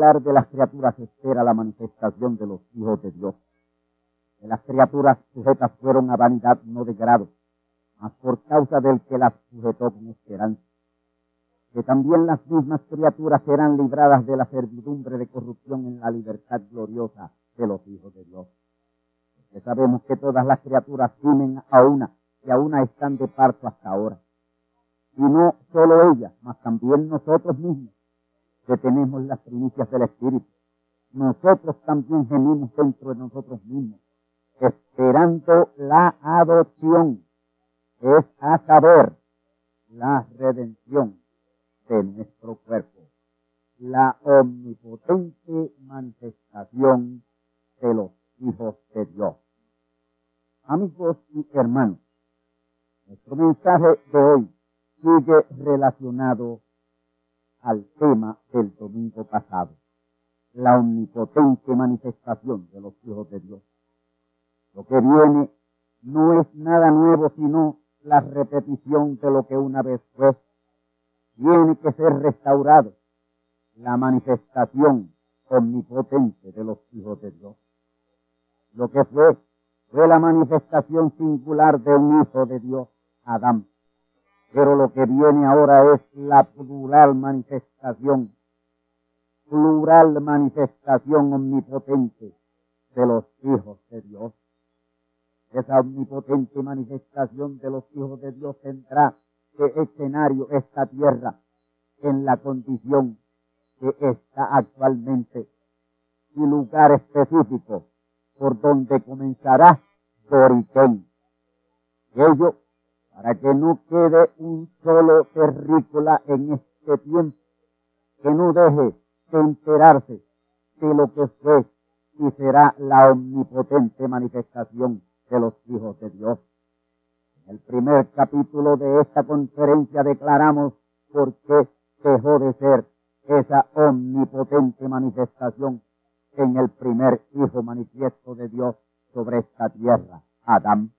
De las criaturas espera la manifestación de los hijos de Dios. Que las criaturas sujetas fueron a vanidad no de grado, mas por causa del que las sujetó con esperanza. Que también las mismas criaturas serán libradas de la servidumbre de corrupción en la libertad gloriosa de los hijos de Dios. Porque sabemos que todas las criaturas gimen a una, y a una están de parto hasta ahora. Y no solo ellas, mas también nosotros mismos, que tenemos las primicias del Espíritu. Nosotros también gemimos dentro de nosotros mismos, esperando la adopción, es a saber, la redención de nuestro cuerpo, la omnipotente manifestación de los hijos de Dios. Amigos y hermanos, nuestro mensaje de hoy sigue relacionado al tema del domingo pasado, la omnipotente manifestación de los hijos de Dios. Lo que viene no es nada nuevo, sino la repetición de lo que una vez fue. Tiene que ser restaurado la manifestación omnipotente de los hijos de Dios. Lo que fue, fue la manifestación singular de un hijo de Dios, Adán. Pero lo que viene ahora es la plural manifestación, plural manifestación omnipotente de los hijos de Dios. Esa omnipotente manifestación de los hijos de Dios tendrá de escenario esta tierra en la condición que está actualmente y lugar específico por donde comenzará Doriquén. Ello para que no quede un solo terrícola en este tiempo, que no deje de enterarse de lo que fue y será la omnipotente manifestación de los hijos de Dios. En el primer capítulo de esta conferencia declaramos por qué dejó de ser esa omnipotente manifestación en el primer hijo manifiesto de Dios sobre esta tierra, Adán.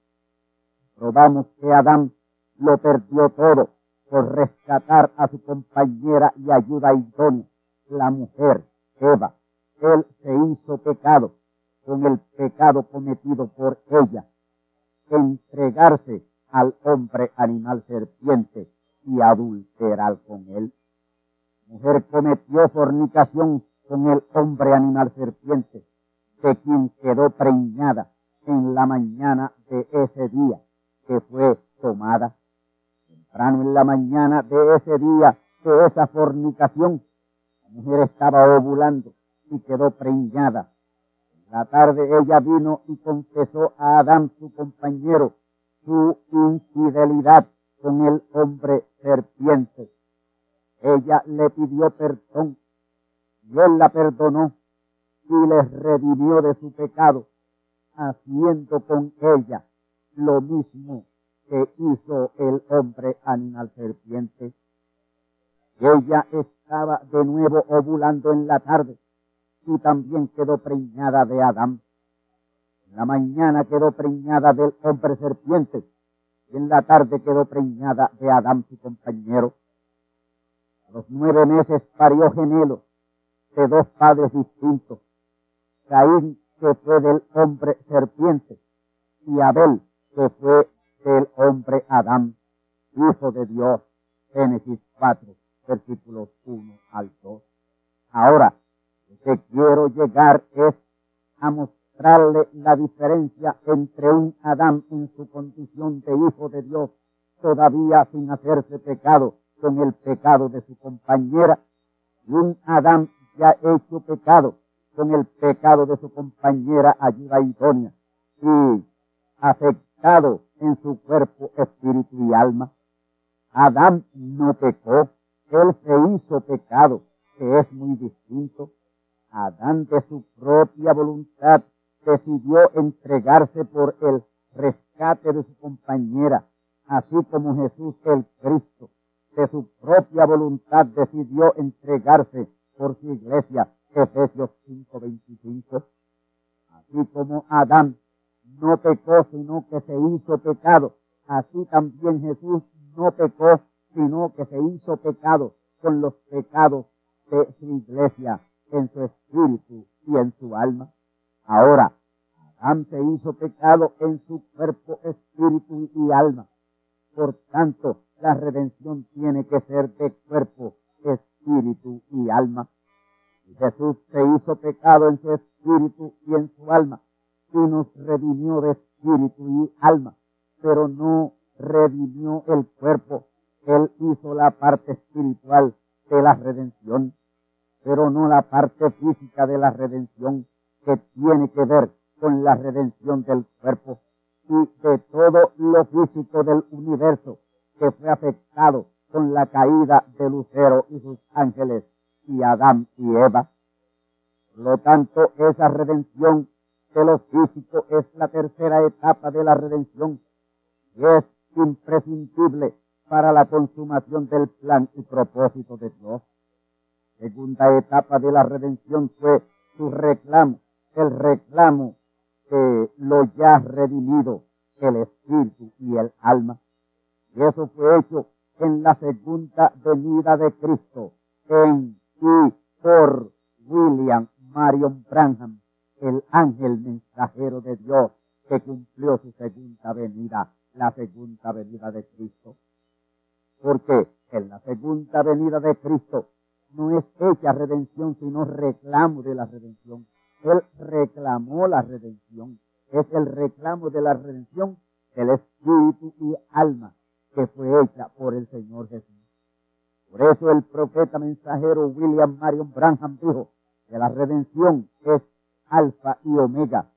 Probamos que Adán lo perdió todo por rescatar a su compañera y ayuda idónea, la mujer, Eva. Él se hizo pecado con el pecado cometido por ella, entregarse al hombre animal serpiente y adulterar con él. Mujer cometió fornicación con el hombre animal serpiente, de quien quedó preñada en la mañana de ese día que fue tomada. Temprano en la mañana de ese día de esa fornicación, la mujer estaba ovulando y quedó preñada. En la tarde ella vino y confesó a Adán, su compañero, su infidelidad con el hombre serpiente. Ella le pidió perdón y él la perdonó y le redimió de su pecado, haciendo con ella lo mismo que hizo el hombre animal serpiente. Ella estaba de nuevo ovulando en la tarde y también quedó preñada de Adán. En la mañana quedó preñada del hombre serpiente y en la tarde quedó preñada de Adán su compañero. A los nueve meses parió gemelos de dos padres distintos. Caín que fue del hombre serpiente y Abel que fue del hombre Adán, hijo de Dios. Génesis 4, versículos 1 al 2. Ahora, lo que quiero llegar es a mostrarle la diferencia entre un Adán en su condición de hijo de Dios, todavía sin hacerse pecado con el pecado de su compañera, y un Adán ya hecho pecado con el pecado de su compañera ayuda idónea y afectado en su cuerpo, espíritu y alma. Adán no pecó, él se hizo pecado, que es muy distinto. Adán de su propia voluntad decidió entregarse por el rescate de su compañera, así como Jesús el Cristo de su propia voluntad decidió entregarse por su iglesia, Efesios 5:25. Así como Adán no pecó, sino que se hizo pecado, así también Jesús no pecó, sino que se hizo pecado con los pecados de su iglesia en su espíritu y en su alma. Ahora, Adán se hizo pecado en su cuerpo, espíritu y alma. Por tanto, la redención tiene que ser de cuerpo, espíritu y alma. Jesús se hizo pecado en su espíritu y en su alma y nos redimió de espíritu y alma, pero no redimió el cuerpo. Él hizo la parte espiritual de la redención, pero no la parte física de la redención que tiene que ver con la redención del cuerpo y de todo lo físico del universo que fue afectado con la caída de Lucero y sus ángeles y Adán y Eva. Por lo tanto, esa redención de lo físico es la tercera etapa de la redención y es imprescindible para la consumación del plan y propósito de Dios. Segunda etapa de la redención fue su reclamo, el reclamo de lo ya redimido, el espíritu y el alma. Y eso fue hecho en la segunda venida de Cristo, en y por William Marion Branham, el ángel mensajero de Dios que cumplió su segunda venida, la segunda venida de Cristo. Porque en la segunda venida de Cristo no es hecha redención, sino reclamo de la redención. Él reclamó la redención. Es el reclamo de la redención del espíritu y alma que fue hecha por el Señor Jesús. Por eso el profeta mensajero William Marion Branham dijo que la redención es alfa y omega,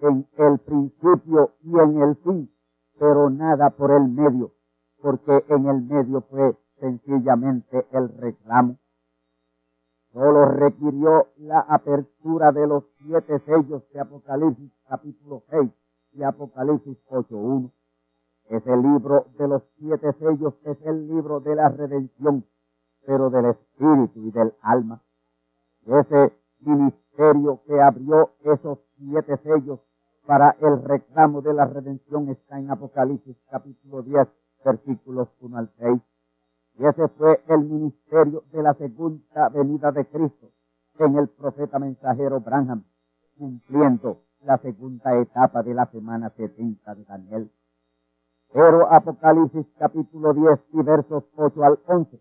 en el principio y en el fin, pero nada por el medio, porque en el medio fue sencillamente el reclamo. Solo requirió la apertura de los siete sellos de Apocalipsis capítulo 6 y Apocalipsis 8.1. Ese libro de los siete sellos es el libro de la redención, pero del espíritu y del alma. Ese ministerio que abrió esos siete sellos para el reclamo de la redención está en Apocalipsis capítulo 10, versículos 1 al 6. Y ese fue el ministerio de la segunda venida de Cristo en el profeta mensajero Branham, cumpliendo la segunda etapa de la semana 70 de Daniel. Pero Apocalipsis capítulo 10 y versos 8 al 11,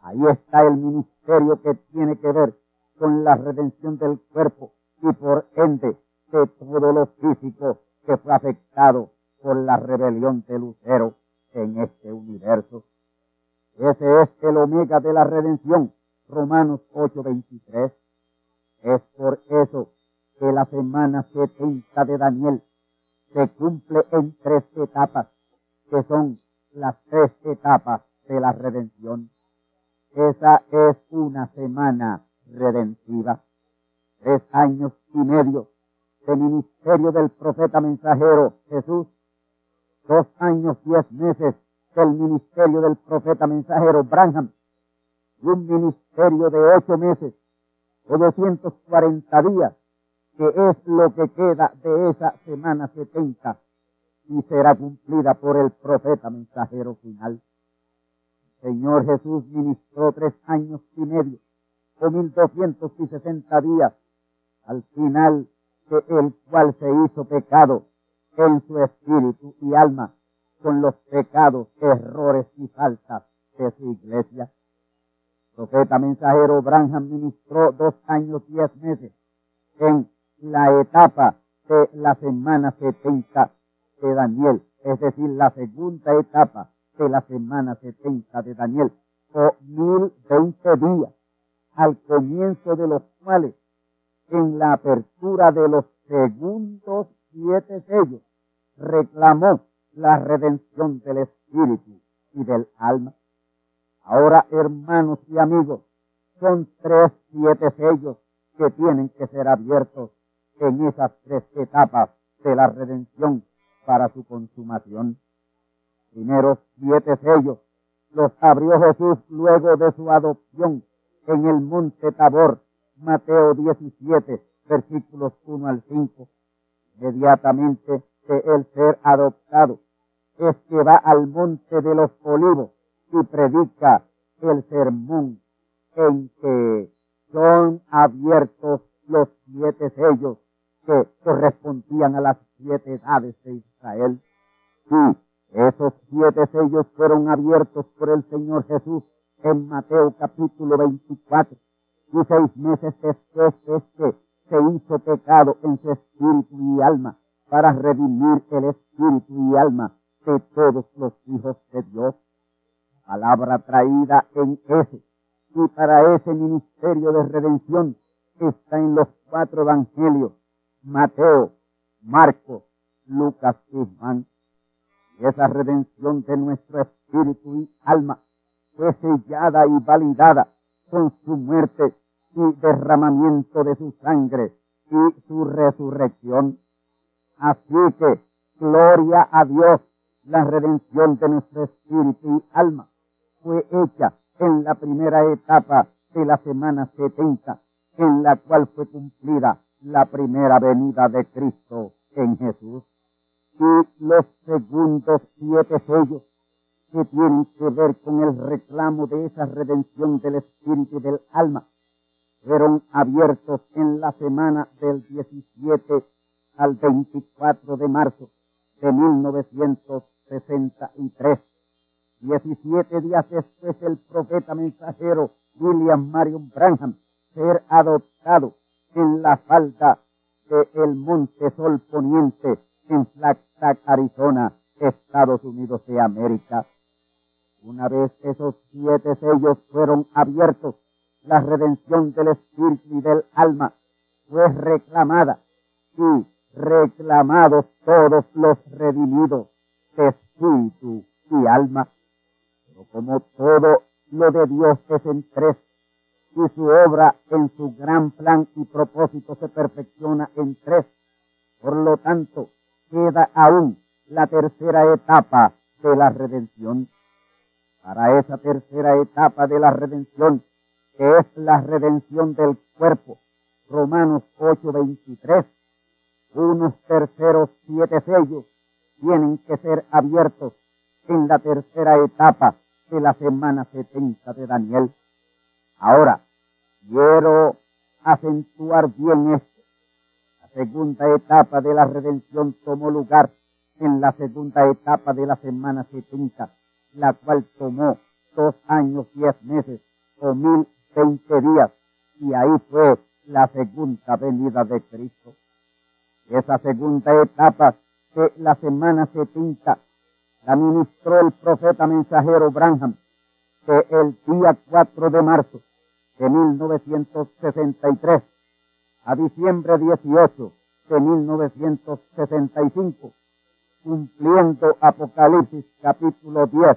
ahí está el ministerio que tiene que ver con la redención del cuerpo y por ende de todo lo físico que fue afectado por la rebelión de Lucero en este universo. Ese es el omega de la redención, Romanos 8:23. Es por eso que la semana 70 de Daniel se cumple en tres etapas, que son las tres etapas de la redención. Esa es una semana redentiva. Tres años y medio de ministerio del profeta mensajero Jesús. Dos años, diez meses del ministerio del profeta mensajero Branham. Y un ministerio de ocho meses o 240 días, que es lo que queda de esa semana 70 y será cumplida por el profeta mensajero final. Señor Jesús ministró tres años y medio o 1260 días al final de el cual se hizo pecado en su espíritu y alma con los pecados, errores y faltas de su iglesia. Profeta mensajero Branham ministró dos años y diez meses en la etapa de la semana 70 de Daniel, es decir, la segunda etapa de la semana 70 de Daniel, o mil veinte días, al comienzo de los cuales, en la apertura de los segundos siete sellos, reclamó la redención del espíritu y del alma. Ahora, hermanos y amigos, son tres siete sellos que tienen que ser abiertos en esas tres etapas de la redención para su consumación. Primeros siete sellos los abrió Jesús luego de su adopción en el monte Tabor, Mateo 17, versículos 1 al 5. Inmediatamente de el ser adoptado es que va al monte de los olivos y predica el sermón en que son abiertos los siete sellos que correspondían a las siete edades de Israel. Sí, esos siete sellos fueron abiertos por el Señor Jesús en Mateo capítulo 24. Y seis meses después este se hizo pecado en su espíritu y alma para redimir el espíritu y alma de todos los hijos de Dios. Palabra traída en ese y para ese ministerio de redención está en los cuatro evangelios, Mateo, Marcos, Lucas y Juan. Y esa redención de nuestro espíritu y alma fue sellada y validada con su muerte y derramamiento de su sangre y su resurrección. Así que, gloria a Dios, la redención de nuestro espíritu y alma fue hecha en la primera etapa de la semana 70, en la cual fue cumplida la primera venida de Cristo en Jesús. Y los segundos siete sellos que tienen que ver con el reclamo de esa redención del espíritu y del alma fueron abiertos en la semana del 17 al 24 de marzo de 1963. Diecisiete días después el profeta mensajero William Marion Branham ser adoptado en la falda del Monte Sol Poniente en Flagstaff, Arizona, Estados Unidos de América. Una vez esos siete sellos fueron abiertos, la redención del espíritu y del alma fue reclamada y reclamados todos los redimidos de espíritu y alma. Pero como todo lo de Dios es en tres y su obra en su gran plan y propósito se perfecciona en tres, por lo tanto queda aún la tercera etapa de la redención. Para esa tercera etapa de la redención, que es la redención del cuerpo, Romanos 8:23, unos terceros siete sellos tienen que ser abiertos en la tercera etapa de la semana 70 de Daniel. Ahora, quiero acentuar bien esto. La segunda etapa de la redención tomó lugar en la segunda etapa de la semana 70, la cual tomó dos años, diez meses o mil veinte días, y ahí fue la segunda venida de Cristo. Esa segunda etapa de la semana 70 la ministró el profeta mensajero Branham, que el día 4 de marzo de 1963 a diciembre 18 de 1965, cumpliendo Apocalipsis capítulo 10,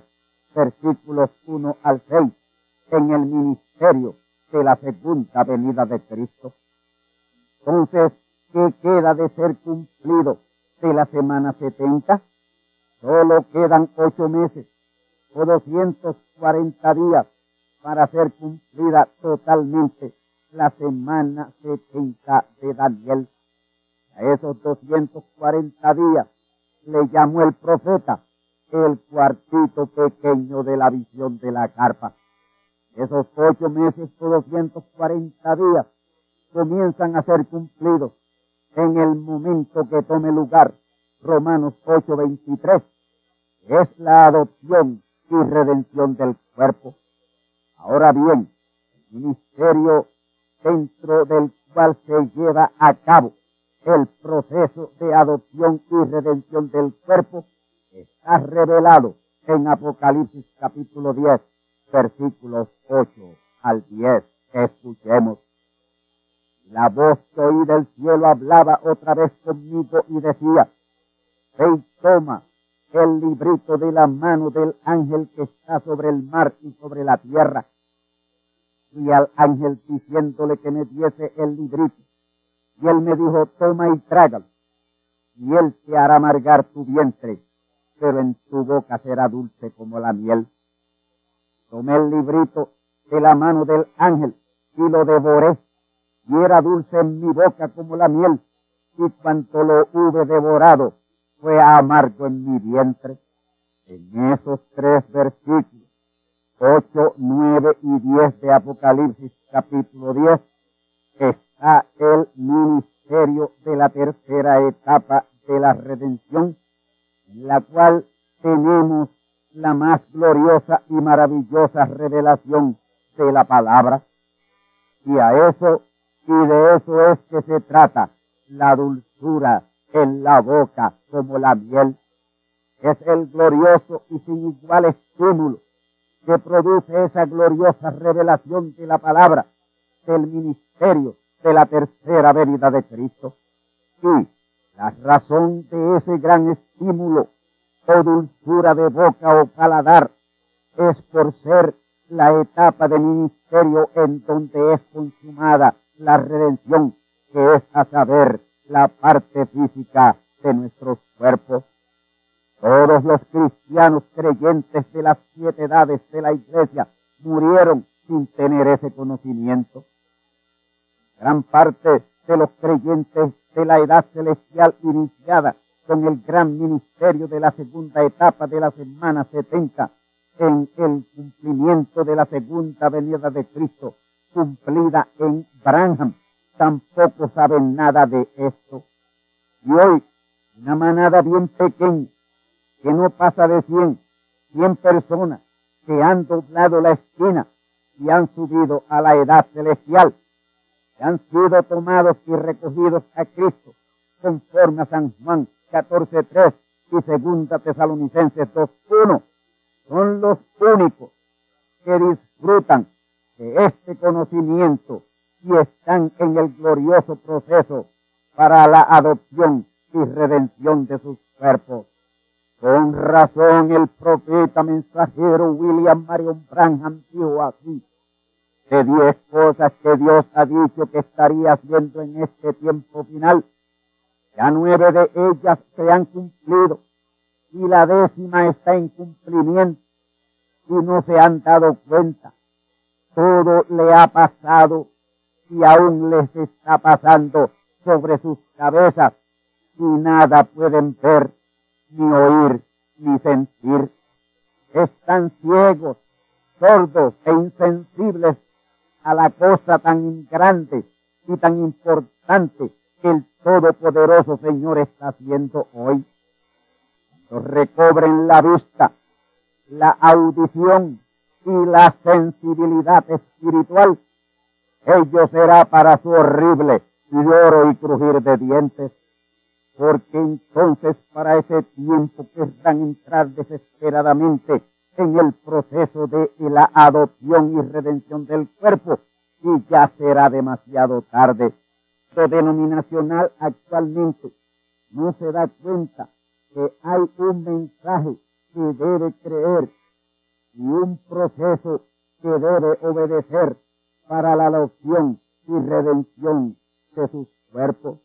versículos 1 al 6, en el ministerio de la segunda venida de Cristo. Entonces, ¿qué queda de ser cumplido de la semana 70? Solo quedan ocho meses o 240 días para ser cumplida totalmente la semana 70 de Daniel. A esos 240 días le llamó el profeta el cuartito pequeño de la visión de la carpa. Esos ocho meses o 240 días comienzan a ser cumplidos en el momento que tome lugar Romanos 8:23. Es la adopción y redención del cuerpo. Ahora bien, el ministerio dentro del cual se lleva a cabo el proceso de adopción y redención del cuerpo está revelado en Apocalipsis capítulo 10, versículos 8 al 10. Escuchemos. La voz que oí del cielo hablaba otra vez conmigo y decía, ve toma el librito de la mano del ángel que está sobre el mar y sobre la tierra. Y al ángel diciéndole que me diese el librito. Y él me dijo, toma y trágalo. Y él te hará amargar tu vientre, pero en tu boca será dulce como la miel. Tomé el librito de la mano del ángel y lo devoré. Y era dulce en mi boca como la miel. Y cuanto lo hube devorado, fue amargo en mi vientre. En esos tres versículos, 8, 9 y 10 de Apocalipsis capítulo 10, está el ministerio de la tercera etapa de la redención, en la cual tenemos la más gloriosa y maravillosa revelación de la palabra. Y a eso, y de eso es que se trata la dulzura en la boca como la miel. Es el glorioso y sin igual estímulo que produce esa gloriosa revelación de la palabra del ministerio de la tercera venida de Cristo. Y la razón de ese gran estímulo o dulzura de boca o paladar es por ser la etapa de ministerio en donde es consumada la redención, que es a saber la parte física de nuestros cuerpos. Todos los cristianos creyentes de las siete edades de la iglesia murieron sin tener ese conocimiento. Gran parte de los creyentes de la edad celestial iniciada con el gran ministerio de la segunda etapa de la semana 70 en el cumplimiento de la segunda venida de Cristo cumplida en Branham tampoco saben nada de esto. Y hoy, una manada bien pequeña, que no pasa de cien, cien personas, que han doblado la esquina y han subido a la edad celestial, que han sido tomados y recogidos a Cristo, conforme a San Juan 14.3 y segunda Tesalonicenses 2.1, son los únicos que disfrutan de este conocimiento y están en el glorioso proceso para la adopción y redención de sus cuerpos. Con razón el profeta mensajero William Marion Branham dijo así, de diez cosas que Dios ha dicho que estaría haciendo en este tiempo final, ya nueve de ellas se han cumplido y la décima está en cumplimiento y no se han dado cuenta. Todo le ha pasado y aún les está pasando sobre sus cabezas y nada pueden ver, ni oír, ni sentir. Están ciegos, sordos e insensibles a la cosa tan grande y tan importante que el Todopoderoso Señor está haciendo hoy. Cuando recobren la vista, la audición y la sensibilidad espiritual, ello será para su horrible lloro y crujir de dientes, porque entonces para ese tiempo querrán entrar desesperadamente en el proceso de la adopción y redención del cuerpo, y ya será demasiado tarde. Lo denominacional actualmente no se da cuenta que hay un mensaje que debe creer y un proceso que debe obedecer para la adopción y redención de sus cuerpos.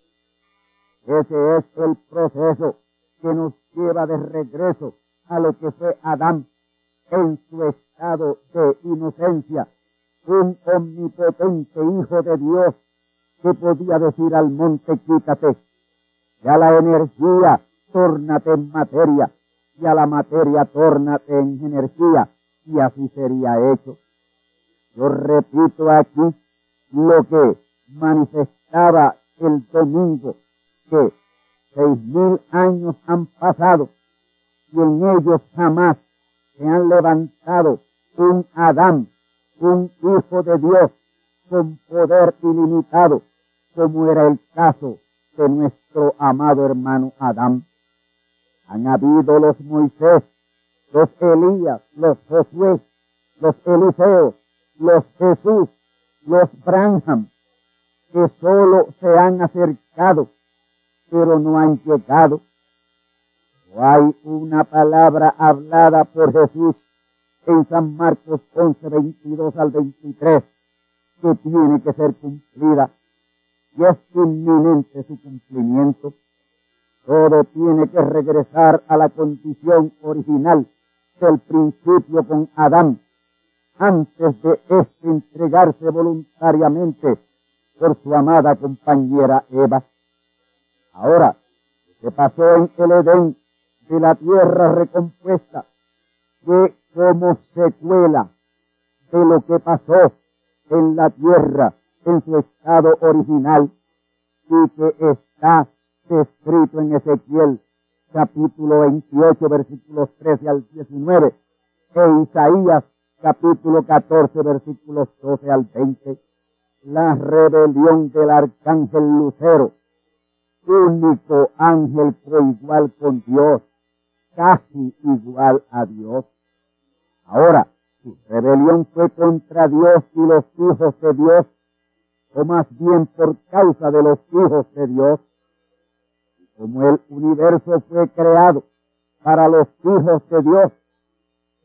Ese es el proceso que nos lleva de regreso a lo que fue Adán en su estado de inocencia, un omnipotente hijo de Dios que podía decir al monte quítate, y a la energía tórnate en materia, y a la materia tórnate en energía, y así sería hecho. Yo repito aquí lo que manifestaba el domingo, que seis mil años han pasado y en ellos jamás se han levantado un Adán, un hijo de Dios con poder ilimitado, como era el caso de nuestro amado hermano Adán. Han habido los Moisés, los Elías, los Josué, los Eliseos, los Jesús, los Branham, que solo se han acercado, pero no han llegado. No hay una palabra hablada por Jesús en San Marcos 11, 22 al 23 que tiene que ser cumplida y es inminente su cumplimiento. Todo tiene que regresar a la condición original del principio con Adán, antes de éste entregarse voluntariamente por su amada compañera Eva. Ahora, lo que pasó en el Edén de la tierra recompuesta fue como secuela de lo que pasó en la tierra en su estado original y que está escrito en Ezequiel capítulo 28 versículos 13 al 19 e Isaías capítulo 14 versículos 12 al 20 la rebelión del arcángel Lucero único ángel igual con Dios casi igual a Dios ahora su rebelión fue contra Dios y los hijos de Dios, o más bien por causa de los hijos de Dios. Y como el universo fue creado para los hijos de Dios,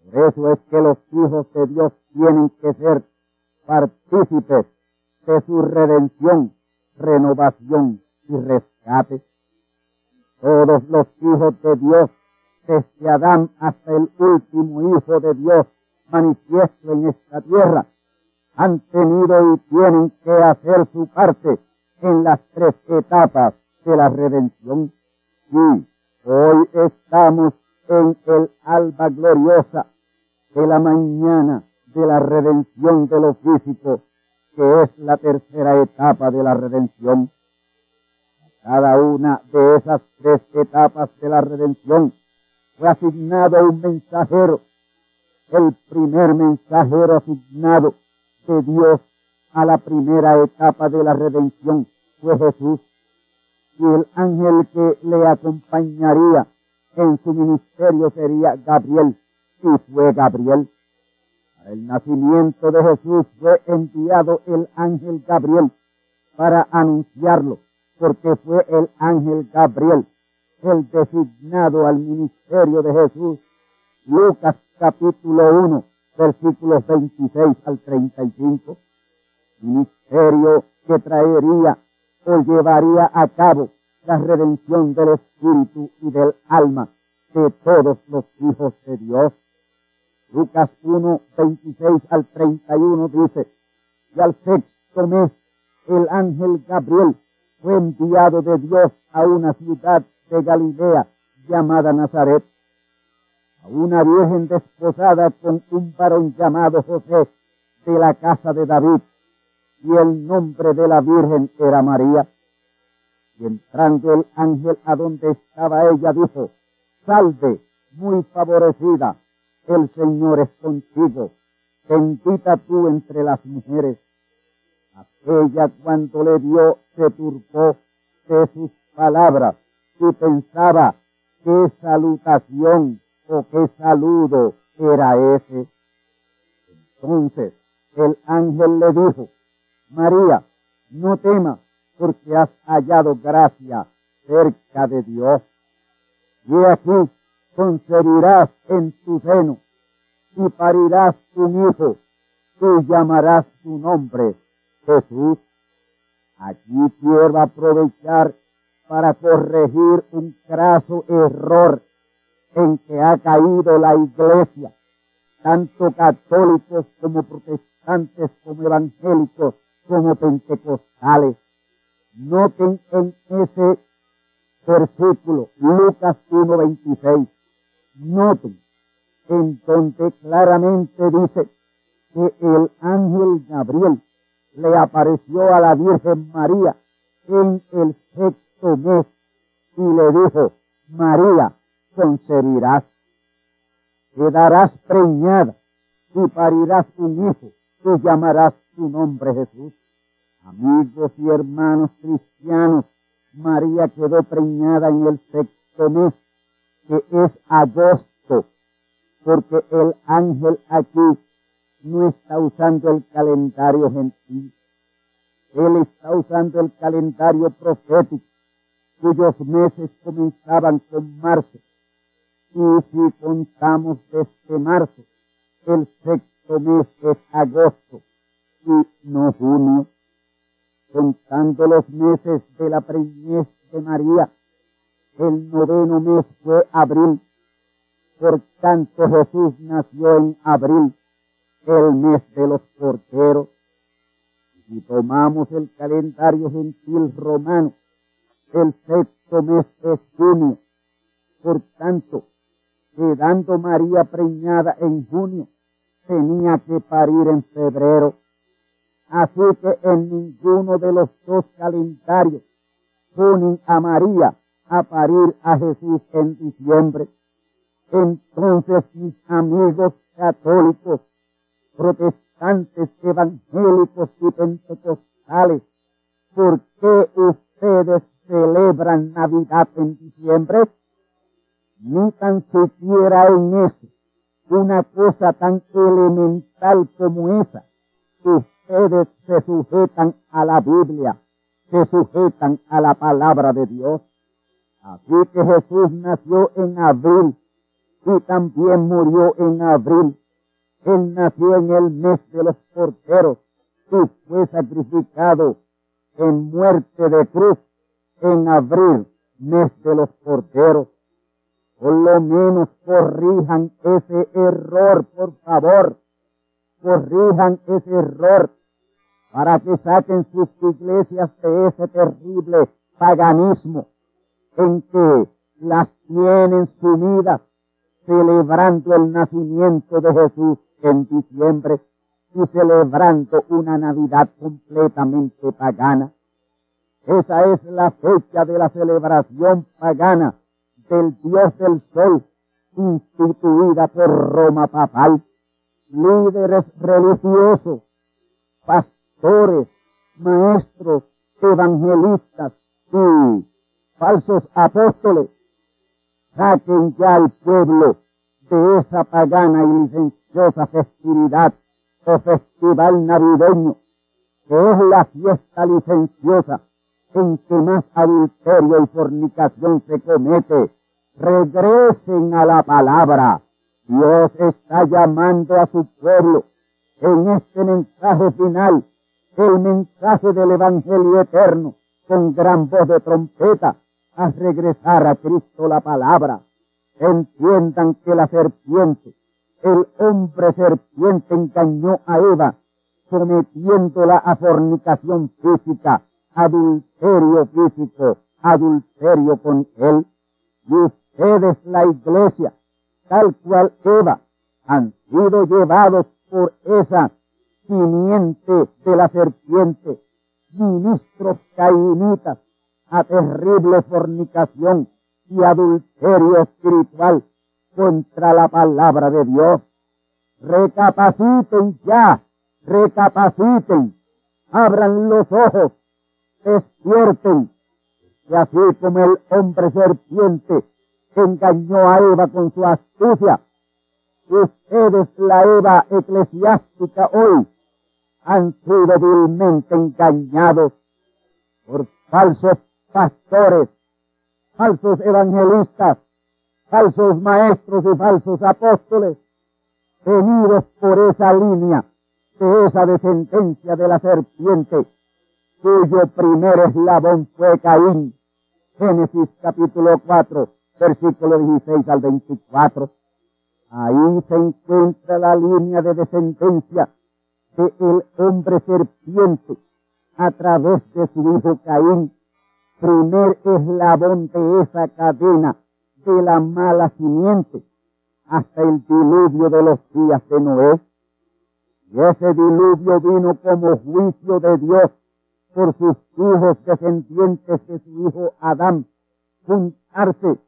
por eso es que los hijos de Dios tienen que ser partícipes de su redención, renovación y rescate. Todos los hijos de Dios, desde Adán hasta el último hijo de Dios, manifiesto en esta tierra, han tenido y tienen que hacer su parte en las tres etapas de la redención. Y hoy estamos en el alba gloriosa de la mañana de la redención de lo físico, que es la tercera etapa de la redención. Cada una de esas tres etapas de la redención fue asignado un mensajero el primer mensajero asignado de Dios a la primera etapa de la redención fue Jesús y el ángel que le acompañaría en su ministerio sería Gabriel y fue Gabriel. Para el nacimiento de Jesús fue enviado el ángel Gabriel para anunciarlo, porque fue el ángel Gabriel el designado al ministerio de Jesús. Lucas capítulo 1, versículos 26 al 35. Ministerio que traería o llevaría a cabo la redención del espíritu y del alma de todos los hijos de Dios. Lucas 1, 26 al 31 dice, y al sexto mes el ángel Gabriel fue enviado de Dios a una ciudad de Galilea llamada Nazaret a una virgen desposada con un varón llamado José de la casa de David, y el nombre de la virgen era María. Y entrando el ángel a donde estaba ella, dijo, salve, muy favorecida, el Señor es contigo, bendita tú entre las mujeres. Aquella cuando le dio se turbó de sus palabras y pensaba, qué salutación o qué saludo era ese. Entonces el ángel le dijo, María, no temas, porque has hallado gracia cerca de Dios. Y aquí concebirás en tu seno y parirás un hijo, tú llamarás su nombre Jesús. Aquí quiero aprovechar para corregir un craso error en que ha caído la iglesia, tanto católicos como protestantes, como evangélicos, como pentecostales. Noten en ese versículo, Lucas 1.26, noten en donde claramente dice que el ángel Gabriel le apareció a la Virgen María en el y le dijo, María, concebirás, quedarás preñada y parirás un hijo, que llamarás su nombre Jesús. Amigos y hermanos cristianos, María quedó preñada en el sexto mes, que es agosto, porque el ángel aquí no está usando el calendario gentil. Él está usando el calendario profético, cuyos meses comenzaban con marzo. Y si contamos desde marzo, el sexto mes es agosto y no junio. Contando los meses de la preñez de María, el noveno mes fue abril. Por tanto Jesús nació en abril el mes de los porteros. Si tomamos el calendario gentil romano, el sexto mes es junio. Por tanto, quedando María preñada en junio, tenía que parir en febrero. Así que en ninguno de los dos calendarios ponen a María a parir a Jesús en diciembre. Entonces, mis amigos católicos, protestantes, evangélicos y pentecostales, ¿por qué ustedes celebran Navidad en diciembre? Ni tan siquiera en eso, una cosa tan elemental como esa, ustedes se sujetan a la Biblia, se sujetan a la palabra de Dios. Así que Jesús nació en abril y también murió en abril él nació en el mes de los porteros y fue sacrificado en muerte de cruz en abril, mes de los porteros. Por lo menos corrijan ese error, por favor. Corrijan ese error para que saquen sus iglesias de ese terrible paganismo en que las tienen sumidas celebrando el nacimiento de Jesús en diciembre y celebrando una Navidad completamente pagana. Esa es la fecha de la celebración pagana del Dios del Sol, instituida por Roma papal. Líderes religiosos, pastores, maestros, evangelistas y falsos apóstoles, saquen ya al pueblo de esa pagana y licenciosa festividad o festival navideño, que es la fiesta licenciosa en que más adulterio y fornicación se comete. Regresen a la palabra. Dios está llamando a su pueblo en este mensaje final, el mensaje del Evangelio eterno, con gran voz de trompeta, a regresar a Cristo la palabra entiendan que la serpiente, el hombre serpiente engañó a Eva, sometiéndola a fornicación física, adulterio físico, adulterio con él. Y ustedes, la iglesia, tal cual Eva, han sido llevados por esa simiente de la serpiente, ministros cainitas, a terrible fornicación, y adulterio espiritual contra la palabra de Dios. Recapaciten ya, recapaciten, abran los ojos, despierten, y así como el hombre serpiente engañó a Eva con su astucia, ustedes la Eva eclesiástica hoy han sido vilmente engañados por falsos pastores, falsos evangelistas, falsos maestros y falsos apóstoles, venidos por esa línea de esa descendencia de la serpiente, cuyo primer eslabón fue Caín. Génesis capítulo 4, versículo 16 al 24. Ahí se encuentra la línea de descendencia de el hombre serpiente a través de su hijo Caín, primer eslabón de esa cadena de la mala simiente hasta el diluvio de los días de Noé. Y ese diluvio vino como juicio de Dios por sus hijos descendientes de su hijo Adán, juntarse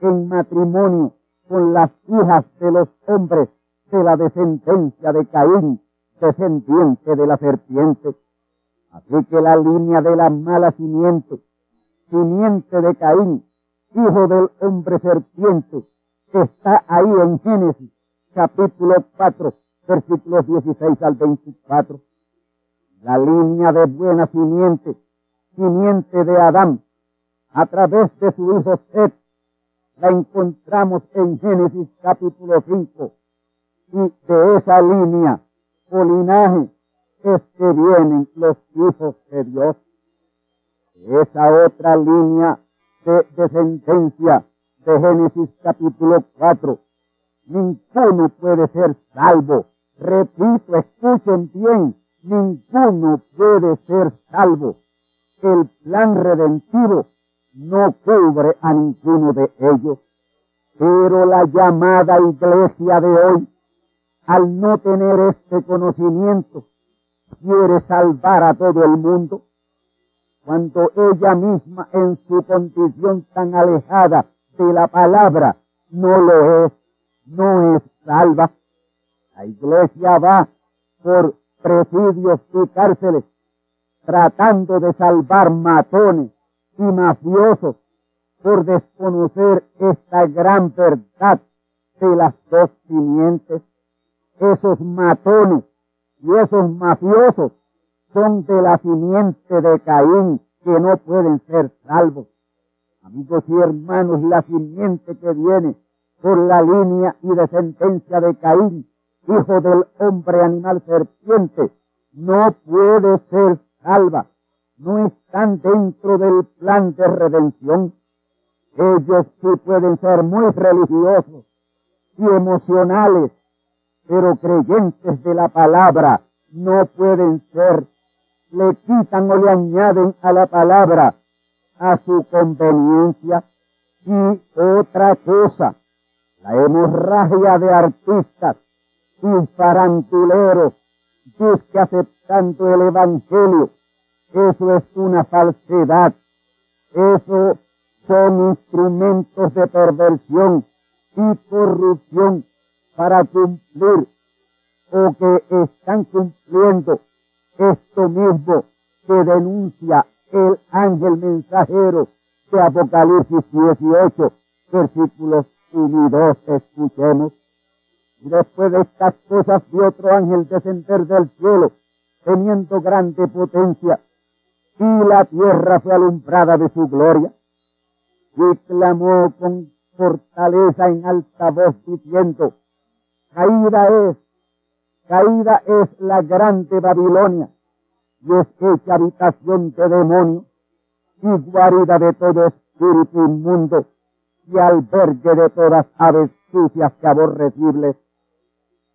en matrimonio con las hijas de los hombres de la descendencia de Caín, descendiente de la serpiente. Así que la línea de la mala simiente, simiente de Caín, hijo del hombre serpiente, está ahí en Génesis capítulo 4, versículos 16 al 24. La línea de buena simiente, simiente de Adán, a través de su hijo Seth, la encontramos en Génesis capítulo 5. Y de esa línea o linaje es que vienen los hijos de Dios. Esa otra línea de descendencia de Génesis capítulo 4. Ninguno puede ser salvo. Repito, escuchen bien, ninguno puede ser salvo. El plan redentivo no cubre a ninguno de ellos. Pero la llamada iglesia de hoy, al no tener este conocimiento, quiere salvar a todo el mundo, cuando ella misma en su condición tan alejada de la palabra no lo es, no es salva. La iglesia va por presidios y cárceles tratando de salvar matones y mafiosos por desconocer esta gran verdad de las dos simientes. Esos matones y esos mafiosos son de la simiente de Caín que no pueden ser salvos. Amigos y hermanos, la simiente que viene por la línea y descendencia de Caín, hijo del hombre animal serpiente, no puede ser salva. No están dentro del plan de redención. Ellos sí pueden ser muy religiosos y emocionales, pero creyentes de la palabra no pueden ser. Le quitan o le añaden a la palabra a su conveniencia. Y otra cosa, la hemorragia de artistas y farantuleros, que aceptando el Evangelio, eso es una falsedad. Eso son instrumentos de perversión y corrupción para cumplir o que están cumpliendo esto mismo que denuncia el ángel mensajero de Apocalipsis 18, versículos 1 y 2, escuchemos. Después de estas cosas vi otro ángel descender del cielo, teniendo grande potencia, y la tierra fue alumbrada de su gloria, y clamó con fortaleza en alta voz diciendo, caída es, caída es la grande Babilonia, y es hecha habitación de demonios y guarida de todo espíritu inmundo y albergue de todas aves sucias y aborrecibles.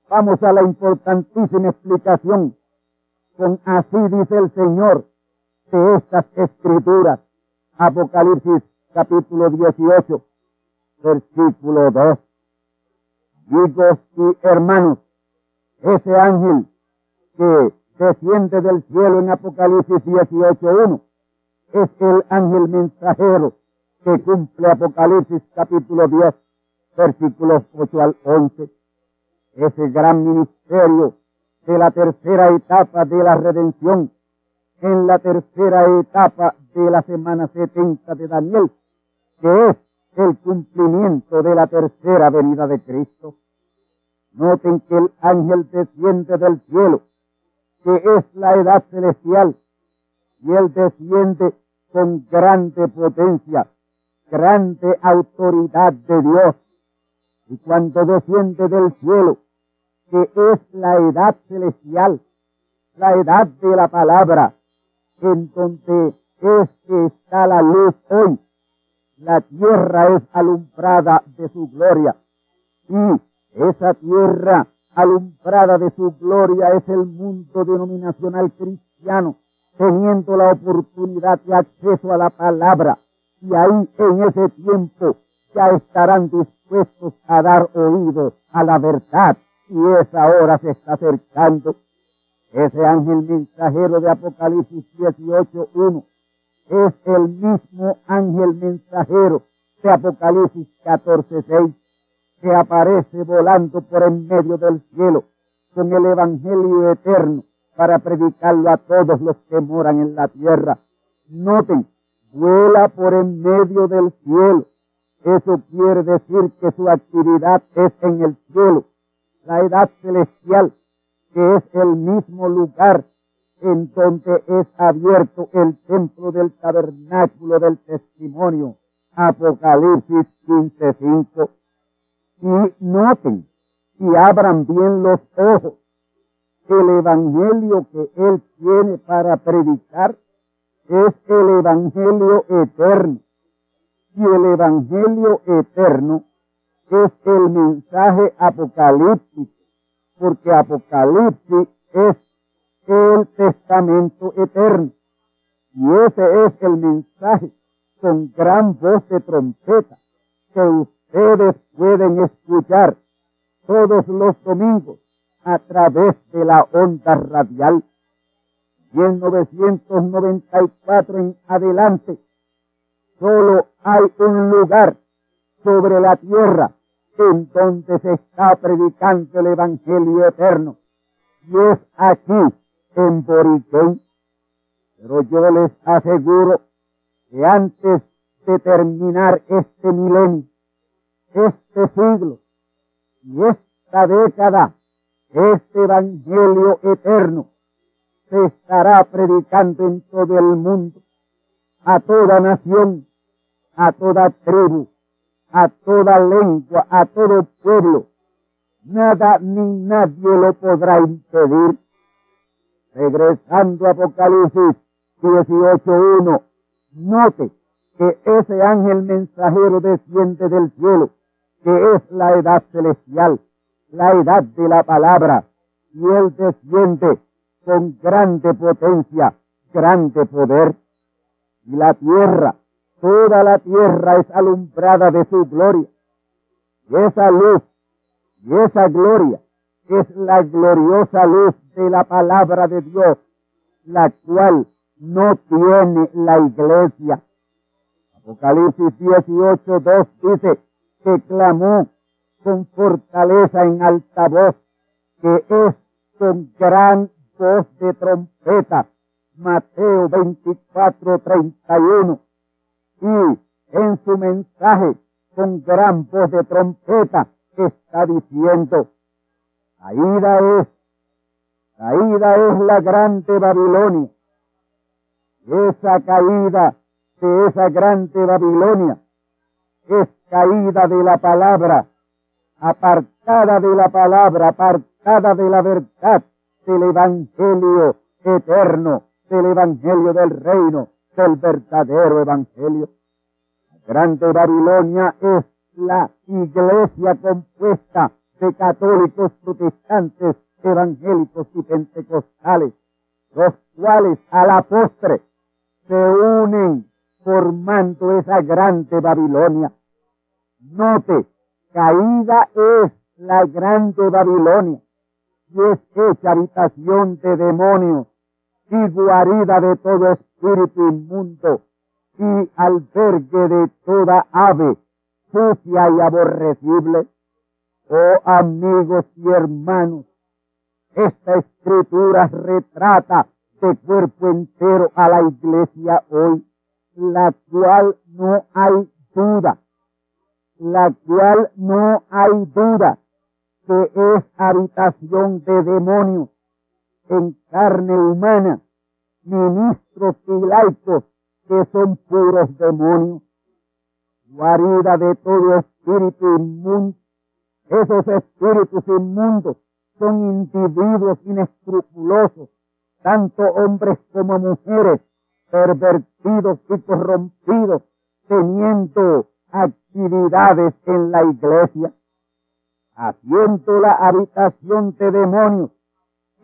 Vamos a la importantísima explicación con así dice el Señor de estas escrituras. Apocalipsis capítulo 18, versículo 2. Hijos y hermanos, ese ángel que desciende del cielo en Apocalipsis 18.1. Es el ángel mensajero que cumple Apocalipsis capítulo 10, versículos 8 al 11. Ese gran ministerio de la tercera etapa de la redención, en la tercera etapa de la semana 70 de Daniel, que es el cumplimiento de la tercera venida de Cristo. Noten que el ángel desciende del cielo que es la edad celestial, y él desciende con grande potencia, grande autoridad de Dios. Y cuando desciende del cielo, que es la edad celestial, la edad de la palabra, en donde es que está la luz hoy. La tierra es alumbrada de su gloria. Y esa tierra alumbrada de su gloria es el mundo denominacional cristiano, teniendo la oportunidad de acceso a la palabra. Y ahí en ese tiempo ya estarán dispuestos a dar oído a la verdad. Y esa hora se está acercando. Ese ángel mensajero de Apocalipsis 18.1 es el mismo ángel mensajero de Apocalipsis 14.6 que aparece volando por en medio del cielo con el Evangelio eterno para predicarlo a todos los que moran en la tierra. Noten, vuela por en medio del cielo. Eso quiere decir que su actividad es en el cielo, la edad celestial, que es el mismo lugar en donde es abierto el templo del tabernáculo del testimonio. Apocalipsis 15.5. Y noten y abran bien los ojos. El evangelio que él tiene para predicar es el evangelio eterno. Y el evangelio eterno es el mensaje apocalíptico, porque Apocalipsis es el testamento eterno. Y ese es el mensaje con gran voz de trompeta que ustedes pueden escuchar todos los domingos a través de la onda radial. Y en 1994 en adelante, solo hay un lugar sobre la tierra en donde se está predicando el Evangelio eterno. Y es aquí en Boriquén. Pero yo les aseguro que antes de terminar este milenio, este siglo y esta década, este evangelio eterno se estará predicando en todo el mundo, a toda nación, a toda tribu, a toda lengua, a todo pueblo. Nada ni nadie lo podrá impedir regresando a Apocalipsis 18.1, note que ese ángel mensajero desciende del cielo, que es la edad celestial, la edad de la palabra, y él desciende con grande potencia, grande poder. Y la tierra, toda la tierra es alumbrada de su gloria. Y esa luz y esa gloria es la gloriosa luz de la palabra de Dios, la cual no tiene la iglesia. Apocalipsis 18, 2 dice que clamó con fortaleza en alta voz, que es con gran voz de trompeta. Mateo 24, 31. Y en su mensaje, con gran voz de trompeta, está diciendo, Caída es, caída es la grande Babilonia. Esa caída de esa grande Babilonia es caída de la palabra, apartada de la palabra, apartada de la verdad del Evangelio eterno, del Evangelio del reino, del verdadero Evangelio. La grande Babilonia es la iglesia compuesta de católicos, protestantes, evangélicos y pentecostales, los cuales a la postre se unen formando esa grande Babilonia. Note, caída es la grande Babilonia y es hecha habitación de demonios y guarida de todo espíritu inmundo y albergue de toda ave sucia y aborrecible. Oh amigos y hermanos, esta escritura retrata de cuerpo entero a la iglesia hoy, la cual no hay duda, la cual no hay duda que es habitación de demonios, en carne humana, ministros y laicos que son puros demonios, guarida de todo espíritu inmundo. Esos espíritus inmundos son individuos inescrupulosos, tanto hombres como mujeres, pervertidos y corrompidos, teniendo actividades en la iglesia, haciendo la habitación de demonios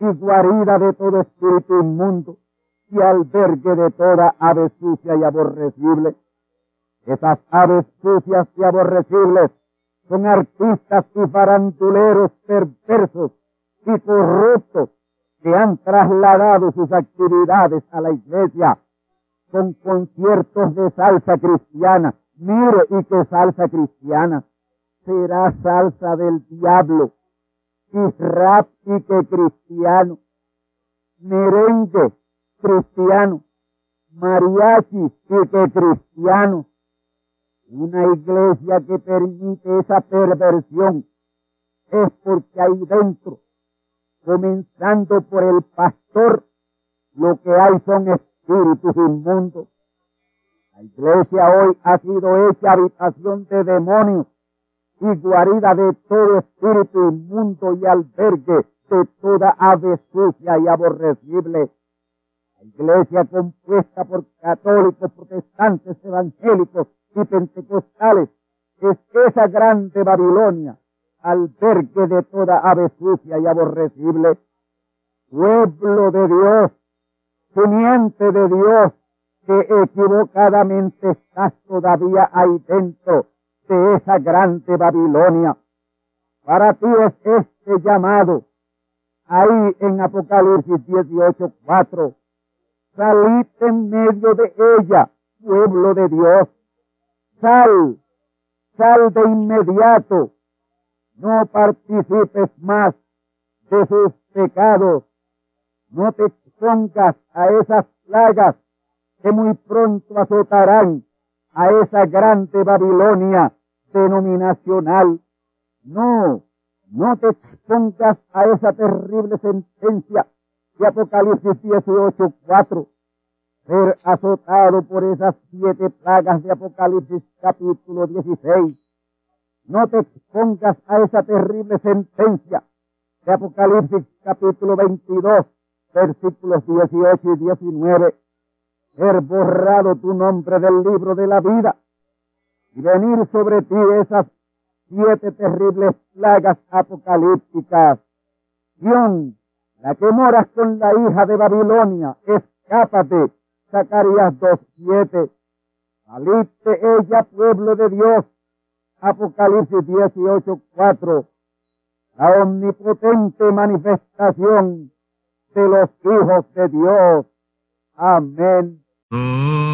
y guarida de todo espíritu inmundo y albergue de toda ave sucia y aborrecible. Esas aves sucias y aborrecibles son artistas y faranduleros perversos y corruptos que han trasladado sus actividades a la iglesia con conciertos de salsa cristiana. Mire, y qué salsa cristiana. Será salsa del diablo. Y rap y que cristiano. Merengue cristiano. Mariachi y que cristiano. Una iglesia que permite esa perversión es porque ahí dentro, comenzando por el pastor, lo que hay son espíritus inmundos. La iglesia hoy ha sido hecha habitación de demonios y guarida de todo espíritu inmundo y albergue de toda ave sucia y aborrecible. Iglesia compuesta por católicos, protestantes, evangélicos y pentecostales es esa grande Babilonia, albergue de toda ave sucia y aborrecible, pueblo de Dios, simiente de Dios, que equivocadamente estás todavía ahí dentro de esa grande Babilonia. Para ti es este llamado, ahí en Apocalipsis 18, 4. Salid en medio de ella, pueblo de Dios. Sal, sal de inmediato. No participes más de sus pecados. No te expongas a esas plagas que muy pronto azotarán a esa grande Babilonia denominacional. No, no te expongas a esa terrible sentencia de Apocalipsis 18, 4. Ser azotado por esas siete plagas de Apocalipsis capítulo 16. No te expongas a esa terrible sentencia de Apocalipsis capítulo 22, versículos 18 y 19 ser borrado tu nombre del libro de la vida y venir sobre ti esas siete terribles plagas apocalípticas. Dios, la que moras con la hija de Babilonia, escápate. Zacarías 2.7. Saliste ella, pueblo de Dios. Apocalipsis 18.4. La omnipotente manifestación de los hijos de Dios. Amén. Amigos